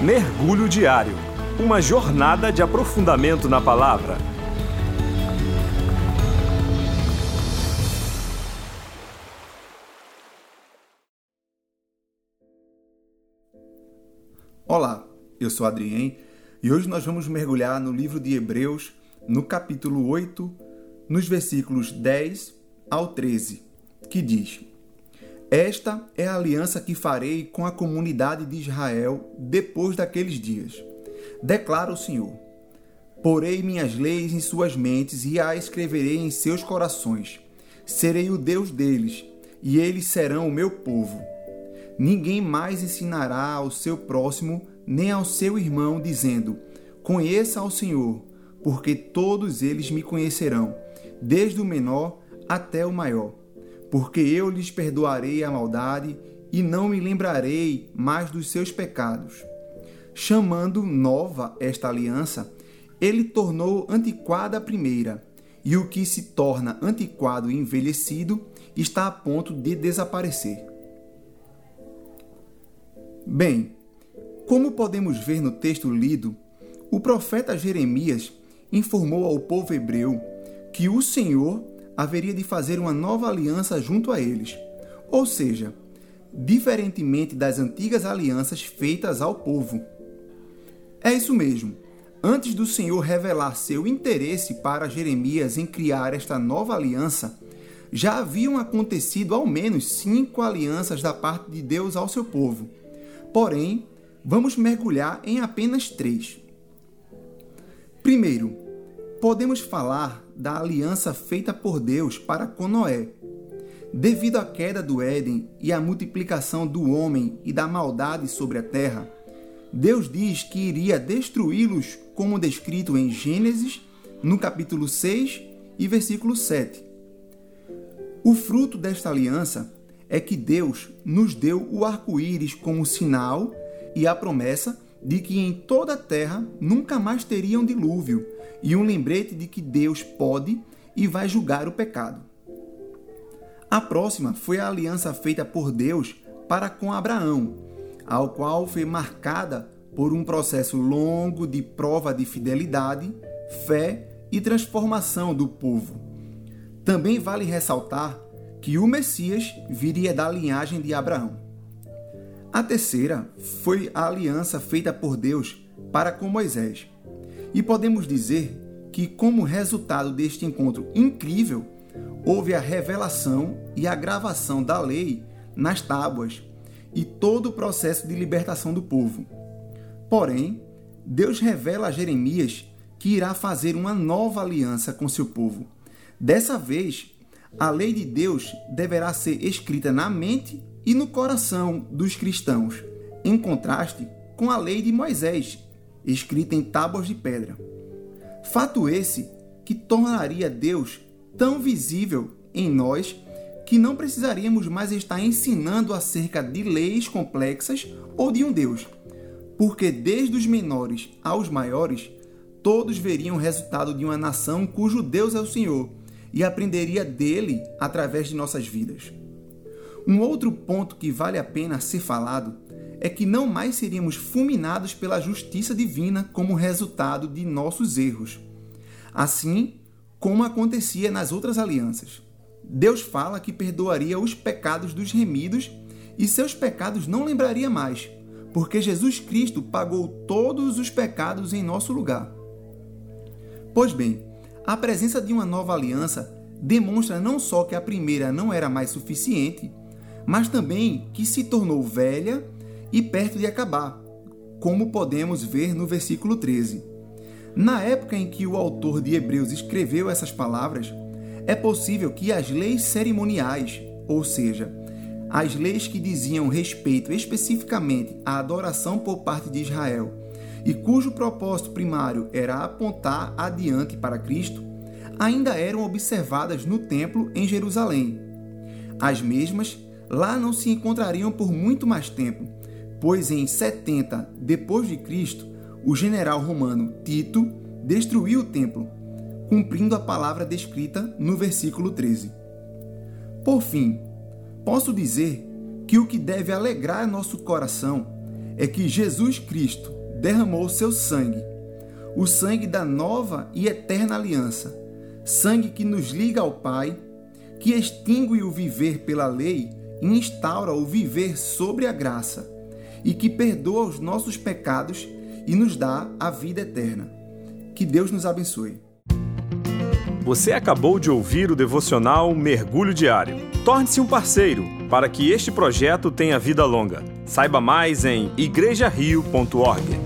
Mergulho Diário Uma jornada de aprofundamento na palavra. Olá, eu sou Adrien e hoje nós vamos mergulhar no livro de Hebreus, no capítulo 8, nos versículos 10 ao 13, que diz: esta é a aliança que farei com a comunidade de Israel depois daqueles dias. Declara o Senhor: Porei minhas leis em suas mentes e as escreverei em seus corações. Serei o Deus deles, e eles serão o meu povo. Ninguém mais ensinará ao seu próximo nem ao seu irmão, dizendo: Conheça ao Senhor, porque todos eles me conhecerão, desde o menor até o maior porque eu lhes perdoarei a maldade e não me lembrarei mais dos seus pecados. Chamando nova esta aliança, ele tornou antiquada a primeira, e o que se torna antiquado e envelhecido está a ponto de desaparecer. Bem, como podemos ver no texto lido, o profeta Jeremias informou ao povo hebreu que o Senhor haveria de fazer uma nova aliança junto a eles. Ou seja, diferentemente das antigas alianças feitas ao povo. É isso mesmo. Antes do Senhor revelar seu interesse para Jeremias em criar esta nova aliança, já haviam acontecido ao menos cinco alianças da parte de Deus ao seu povo. Porém, vamos mergulhar em apenas três. Primeiro, podemos falar da aliança feita por Deus para com Noé. Devido à queda do Éden e à multiplicação do homem e da maldade sobre a terra, Deus diz que iria destruí-los, como descrito em Gênesis, no capítulo 6 e versículo 7. O fruto desta aliança é que Deus nos deu o arco-íris como sinal e a promessa de que em toda a terra nunca mais teria um dilúvio, e um lembrete de que Deus pode e vai julgar o pecado. A próxima foi a aliança feita por Deus para com Abraão, ao qual foi marcada por um processo longo de prova de fidelidade, fé e transformação do povo. Também vale ressaltar que o Messias viria da linhagem de Abraão. A terceira foi a aliança feita por Deus para com Moisés. E podemos dizer que, como resultado deste encontro incrível, houve a revelação e a gravação da lei nas tábuas e todo o processo de libertação do povo. Porém, Deus revela a Jeremias que irá fazer uma nova aliança com seu povo. Dessa vez, a lei de Deus deverá ser escrita na mente e no coração dos cristãos, em contraste com a lei de Moisés, escrita em tábuas de pedra. Fato esse que tornaria Deus tão visível em nós que não precisaríamos mais estar ensinando acerca de leis complexas ou de um Deus, porque desde os menores aos maiores, todos veriam o resultado de uma nação cujo Deus é o Senhor e aprenderia dele através de nossas vidas. Um outro ponto que vale a pena ser falado é que não mais seríamos fulminados pela justiça divina como resultado de nossos erros. Assim como acontecia nas outras alianças. Deus fala que perdoaria os pecados dos remidos e seus pecados não lembraria mais, porque Jesus Cristo pagou todos os pecados em nosso lugar. Pois bem, a presença de uma nova aliança demonstra não só que a primeira não era mais suficiente, mas também que se tornou velha e perto de acabar, como podemos ver no versículo 13. Na época em que o autor de Hebreus escreveu essas palavras, é possível que as leis cerimoniais, ou seja, as leis que diziam respeito especificamente à adoração por parte de Israel e cujo propósito primário era apontar adiante para Cristo, ainda eram observadas no templo em Jerusalém. As mesmas lá não se encontrariam por muito mais tempo, pois em 70 depois de Cristo, o general romano Tito destruiu o templo, cumprindo a palavra descrita no versículo 13. Por fim, posso dizer que o que deve alegrar nosso coração é que Jesus Cristo derramou seu sangue, o sangue da nova e eterna aliança, sangue que nos liga ao Pai, que extingue o viver pela lei instaura o viver sobre a graça, e que perdoa os nossos pecados e nos dá a vida eterna. Que Deus nos abençoe. Você acabou de ouvir o devocional Mergulho Diário. Torne-se um parceiro para que este projeto tenha vida longa. Saiba mais em igrejario.org.